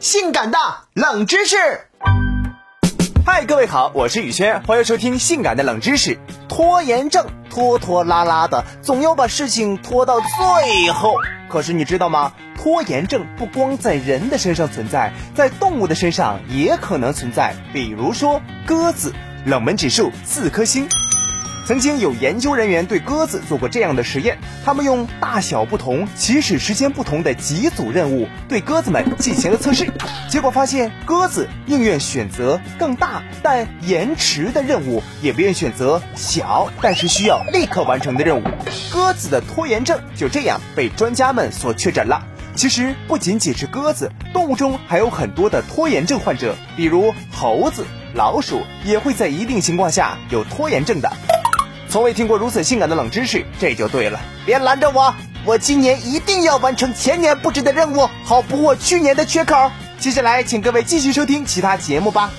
性感的冷知识。嗨，各位好，我是宇轩，欢迎收听性感的冷知识。拖延症，拖拖拉拉的，总要把事情拖到最后。可是你知道吗？拖延症不光在人的身上存在，在动物的身上也可能存在。比如说鸽子，冷门指数四颗星。曾经有研究人员对鸽子做过这样的实验，他们用大小不同、起始时间不同的几组任务对鸽子们进行了测试，结果发现鸽子宁愿选择更大但延迟的任务，也不愿选择小但是需要立刻完成的任务。鸽子的拖延症就这样被专家们所确诊了。其实不仅仅是鸽子，动物中还有很多的拖延症患者，比如猴子、老鼠也会在一定情况下有拖延症的。从未听过如此性感的冷知识，这就对了。别拦着我，我今年一定要完成前年布置的任务，好补我去年的缺口。接下来，请各位继续收听其他节目吧。